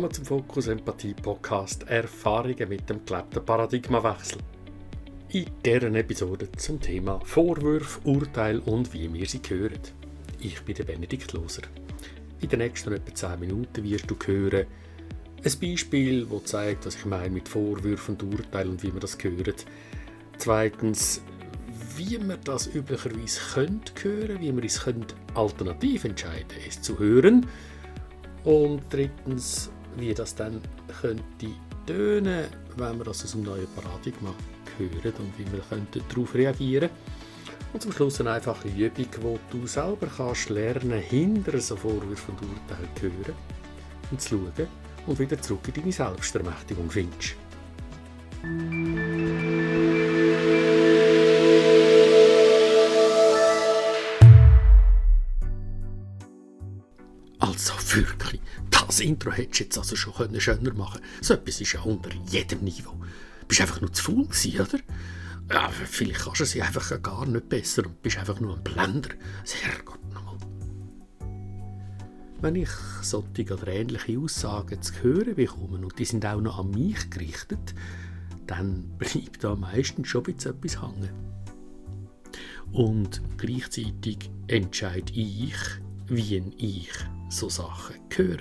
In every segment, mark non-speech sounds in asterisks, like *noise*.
Willkommen zum Fokus Empathie Podcast Erfahrungen mit dem gelebten Paradigmawechsel. In deren Episode zum Thema Vorwürfe, Urteil und wie wir sie hören. Ich bin der Benedikt Loser. In den nächsten etwa 10 Minuten wirst du hören, ein Beispiel, das zeigt, was ich meine mit Vorwürfen und Urteil und wie man das hört. Zweitens, wie man das üblicherweise hören, wie man es könnte alternativ entscheiden, es zu hören und drittens, wie das dann könnte tönen, wenn wir das aus dem neuen Paradigma hören und wie wir könnten darauf reagieren und zum Schluss eine einfache Übung, wo du selber kannst lernen, hinter so Vorwürfen und Urteilen zu hören und zu schauen und wieder zurück in deine Selbstermächtigung findest. Also wirklich, das Intro hättest du jetzt also schon schöner machen können. So etwas ist ja unter jedem Niveau. Du bist einfach nur zu faul gewesen, oder? Ja, vielleicht kannst du sie einfach gar nicht besser und bist einfach nur ein Blender. Sehr gut nochmal. Wenn ich solche oder ähnliche Aussagen zu hören bekomme und die sind auch noch an mich gerichtet, dann bleibt da meistens schon etwas hängen. Und gleichzeitig entscheide ich, wie ich so Sachen höre.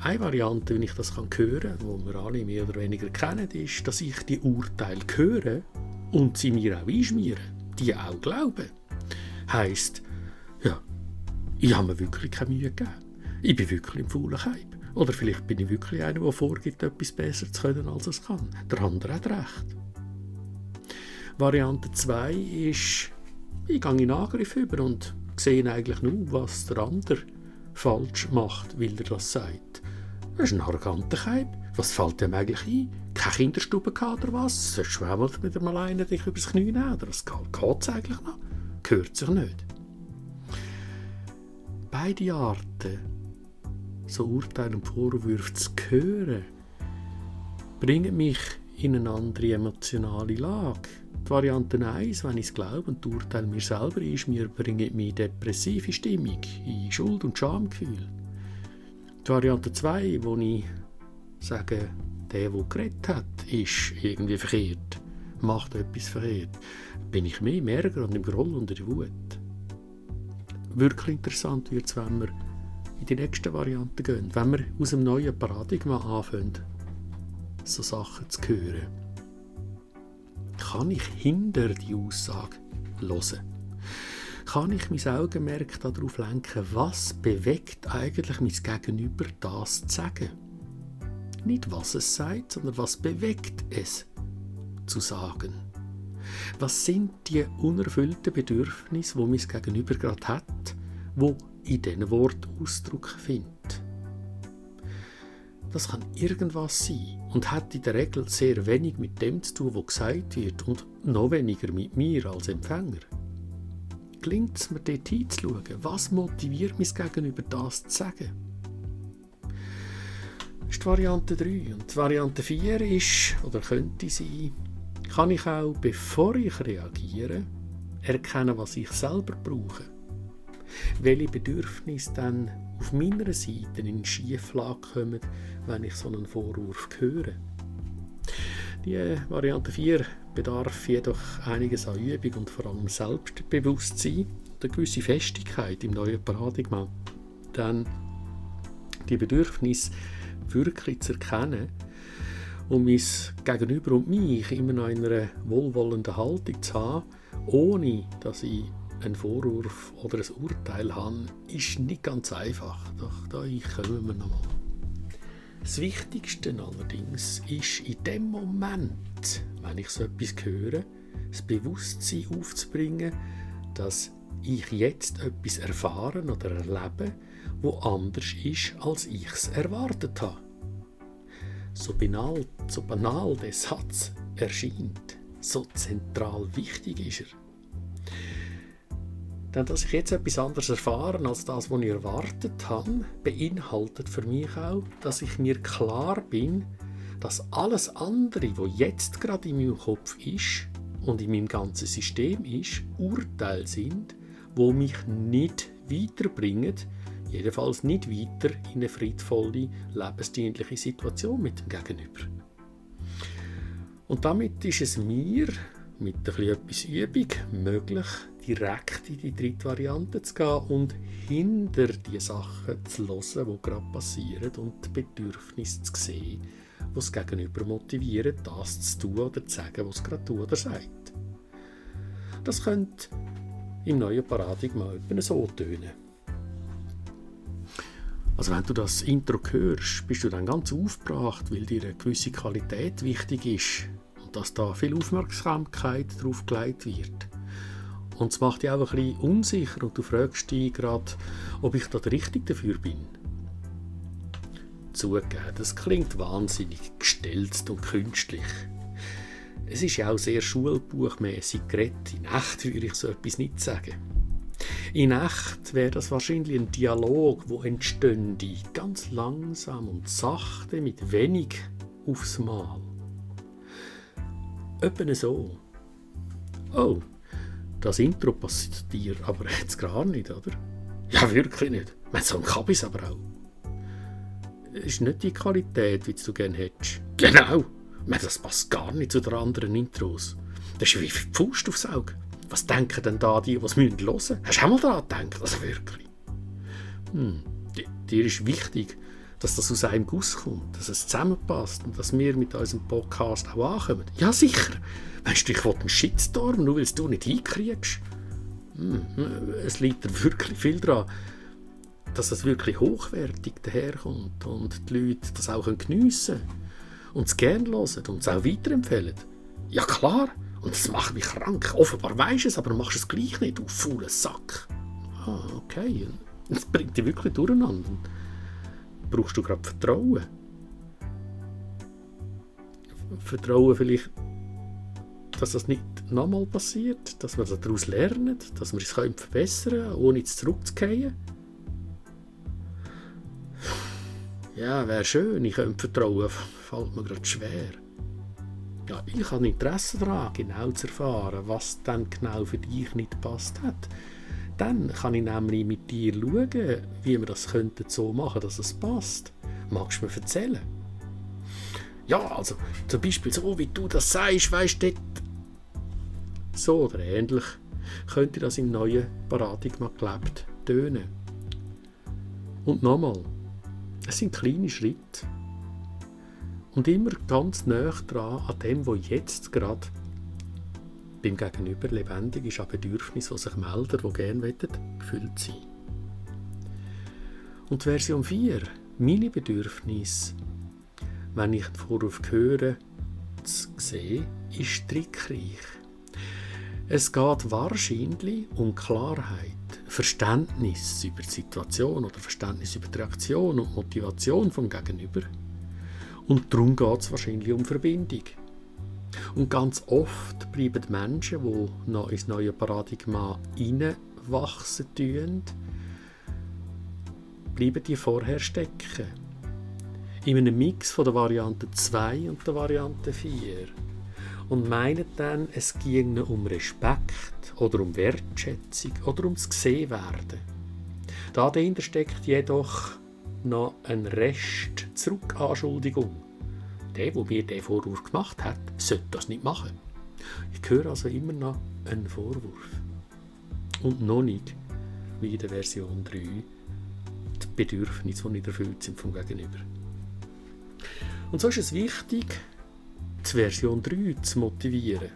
Eine Variante, wie ich das hören kann, die wir alle mehr oder weniger kennen, ist, dass ich die Urteile höre und sie mir auch einschmieren, die auch glauben. Heißt, ja, ich habe mir wirklich keine Mühe gegeben. Ich bin wirklich im faulen Hype. Oder vielleicht bin ich wirklich einer, der vorgibt, etwas besser zu können, als es kann. Der andere hat recht. Variante 2 ist, ich gehe in Angriff über und sehe eigentlich nur, was der andere falsch macht, weil er das sagt. Er ist ein arroganter Keib. Was fällt dem eigentlich ein? Keine Kinderstube oder was? Du mal mit dem alleine dich übers Knie nehmen? Oder was geht es eigentlich noch? Gehört sich nicht. Beide Arten, so Urteile und Vorwürfe zu hören, bringen mich in eine andere emotionale Lage. Die Variante 1, wenn ich es glaube und urteile mir selber ist, mir bringt mich depressive Stimmung, in Schuld- und Schamgefühl. Die Variante 2, wo ich sage, der, der geredet hat, ist irgendwie verkehrt, macht etwas verkehrt, bin ich mehr im Ärger und im Groll und in der Wut. Wirklich interessant wird es, wenn wir in die nächste Variante gehen, wenn wir aus dem neuen Paradigma anfangen, so Sachen zu hören kann ich hinter die Aussage hören? Kann ich mein Augenmerk darauf lenken, was bewegt eigentlich mein Gegenüber, das zu sagen? Nicht was es sagt, sondern was bewegt es zu sagen. Was sind die unerfüllten Bedürfnisse, wo mein Gegenüber gerade hat, wo in diesen Wort Ausdruck findet? Das kann irgendwas sein und hat in der Regel sehr wenig mit dem zu tun, was gesagt wird und noch weniger mit mir als Empfänger. Gelingt es mir dort hinzuschauen, was motiviert mich Gegenüber das zu sagen? Das ist die Variante 3. Und die Variante 4 ist, oder könnte sein, kann ich auch, bevor ich reagiere, erkennen, was ich selber brauche. Welche Bedürfnisse dann auf meiner Seite in Schieflage kommen, wenn ich so einen Vorwurf höre. Die Variante 4 bedarf jedoch einiges an Übung und vor allem Selbstbewusstsein und eine gewisse Festigkeit im neuen Paradigma. Denn die Bedürfnisse wirklich zu erkennen und mein Gegenüber und mich immer noch in einer wohlwollenden Haltung zu haben, ohne dass ich einen Vorwurf oder ein Urteil habe, ist nicht ganz einfach. Doch da kommen wir nochmal. Das Wichtigste allerdings ist in dem Moment, wenn ich so etwas höre, das Bewusstsein aufzubringen, dass ich jetzt etwas erfahren oder erlebe, wo anders ist, als ich es erwartet habe. So banal, so banal der Satz erscheint, so zentral wichtig ist er. Denn dass ich jetzt etwas anderes erfahre als das, was ich erwartet habe, beinhaltet für mich auch, dass ich mir klar bin, dass alles andere, was jetzt gerade in meinem Kopf ist und in meinem ganzen System ist, Urteile sind, wo mich nicht weiterbringen, Jedenfalls nicht weiter in eine friedvolle, lebensdienliche Situation mit dem Gegenüber. Und damit ist es mir mit etwas Übung möglich, direkt in die dritte Variante zu gehen und hinter die Sachen zu hören, die gerade passieren und die Bedürfnisse zu sehen, die das Gegenüber motivieren, das zu tun oder zu sagen, was es gerade tut oder sagt. Das könnte im neuen Paradigma etwa so tönen. Also wenn du das Intro hörst, bist du dann ganz aufgebracht, weil dir eine gewisse Qualität wichtig ist und dass da viel Aufmerksamkeit drauf gelegt wird. Und es macht dich auch ein bisschen unsicher und du fragst dich gerade, ob ich da der Richtige dafür bin. Zugegeben, das klingt wahnsinnig gestelzt und künstlich. Es ist ja auch sehr schulbuchmäßig geredet. In echt würde ich so etwas nicht sagen. In echt wäre das wahrscheinlich ein Dialog, wo entstünde, ganz langsam und sachte, mit wenig aufs Mal. Etwa so. Oh, das Intro passt dir aber *laughs* jetzt gar nicht, oder? Ja, wirklich nicht. Man so ein Kabis aber auch. Ist nicht die Qualität, wie du gerne hättest. Genau. das passt gar nicht zu den anderen Intros. Das ist wie Pfust aufs Auge. Was denken denn da die, was müssen hören? Hast du auch mal daran gedacht? Also wirklich. Hm. Dir ist wichtig, dass das aus einem Guss kommt, dass es zusammenpasst und dass wir mit unserem Podcast auch ankommen. Ja, sicher. Weißt du, ich will einen Shitstorm, nur weil du nicht hinkriegst. Hm. Es liegt da wirklich viel daran, dass es wirklich hochwertig daherkommt und die Leute das auch geniessen können und es gerne hören und es auch weiterempfehlen. Ja, klar. Und das macht mich krank. Offenbar weisst du es, aber machst es gleich nicht, du fauler Sack. Ah, okay. Das bringt dich wirklich durcheinander. Brauchst du gerade Vertrauen? Vertrauen vielleicht, dass das nicht nochmal passiert, dass wir daraus lernen, dass wir es verbessern können, ohne es zurückzugehen. Ja, wäre schön, ich könnte vertrauen, fällt mir gerade schwer ja, ich habe Interesse daran, genau zu erfahren, was dann genau für dich nicht passt hat. Dann kann ich nämlich mit dir schauen, wie wir das könnten so machen, dass es passt. Magst du mir erzählen? Ja, also zum Beispiel so, wie du das sagst, weißt du, so oder ähnlich könnte das im neuen Paradigma gelebt tönen. Und nochmal, es sind kleine Schritte und immer ganz nah dran an dem, was jetzt gerade beim Gegenüber lebendig ist, an Bedürfnissen, die sich melden, die gerne wollen, gefüllt sein Und Version 4, meine Bedürfnisse, wenn ich den Vorwurf höre, zu sehen, ist trickreich. Es geht wahrscheinlich um Klarheit, Verständnis über die Situation oder Verständnis über die Reaktion und Motivation vom Gegenüber – und darum geht es wahrscheinlich um Verbindung. Und ganz oft bleiben Menschen, die noch ins neue Paradigma hineinwachsen tun, bleiben die vorher stecken. In einem Mix von der Variante 2 und der Variante 4. Und meinen dann, es ginge um Respekt oder um Wertschätzung oder ums Gesehenwerden. Dahinter steckt jedoch noch ein Rest Zurückanschuldigung. Der, der mir den Vorwurf gemacht hat, sollte das nicht machen. Ich höre also immer noch einen Vorwurf. Und noch nicht, wie in der Version 3, die Bedürfnisse, die nicht erfüllt sind vom Gegenüber. Und so ist es wichtig, die Version 3 zu motivieren.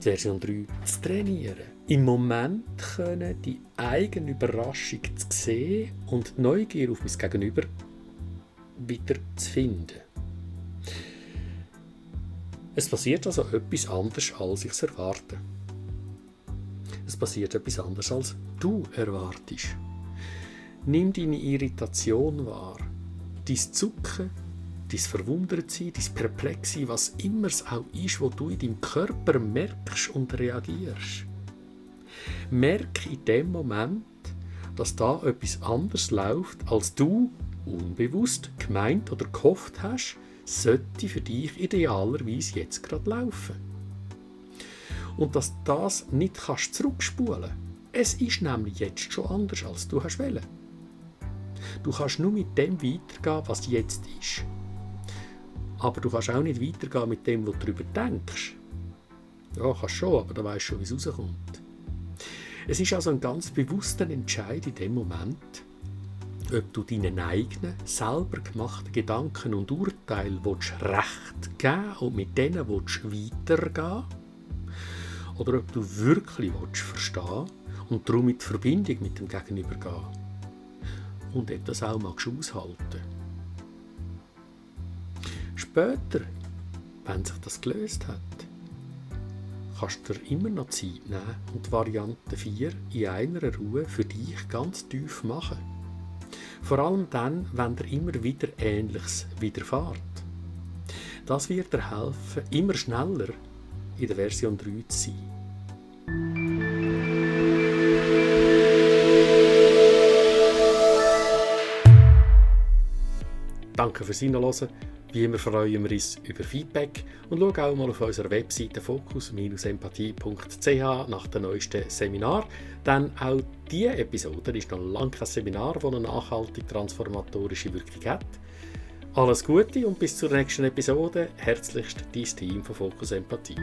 Die Version 3 zu trainieren im Moment können die eigene Überraschung zu sehen und die Neugier auf mein Gegenüber wieder zu finden. Es passiert also etwas anderes, als ich es erwarte. Es passiert etwas anderes, als du erwartest. Nimm deine Irritation wahr, dein Zucken, dein Verwundertsein, dein Perplexsein, was immer es auch ist, wo du in deinem Körper merkst und reagierst. Merke in dem Moment, dass da etwas anders läuft, als du unbewusst gemeint oder gehofft hast, sollte für dich idealerweise jetzt gerade laufen. Und dass das nicht kannst zurückspulen Es ist nämlich jetzt schon anders, als du hast wollen. Du kannst nur mit dem weitergehen, was jetzt ist. Aber du kannst auch nicht weitergehen mit dem, was du darüber denkst. Ja, kannst schon, aber dann weißt schon, wie es rauskommt. Es ist also ein ganz bewusster Entscheid in dem Moment, ob du deinen eigenen, selber gemachten Gedanken und Urteilen Recht geben und mit denen weitergehen oder ob du wirklich verstehen und darum in Verbindung mit dem Gegenüber gehen und etwas auch magst aushalten. Später, wenn sich das gelöst hat, kannst du dir immer noch Zeit nehmen und Variante 4 in einer Ruhe für dich ganz tief machen. Vor allem dann, wenn dir immer wieder Ähnliches widerfährt. Das wird dir helfen, immer schneller in der Version 3 zu sein. Danke fürs Hinhören. Wie immer freuen wir uns über Feedback und schau auch mal auf unserer Webseite fokus-empathie.ch nach dem neuesten Seminar. Denn auch diese Episode ist noch lange kein Seminar, das eine nachhaltig transformatorische Wirkung hat. Alles Gute und bis zur nächsten Episode. Herzlichst dein Team von Fokus Empathie.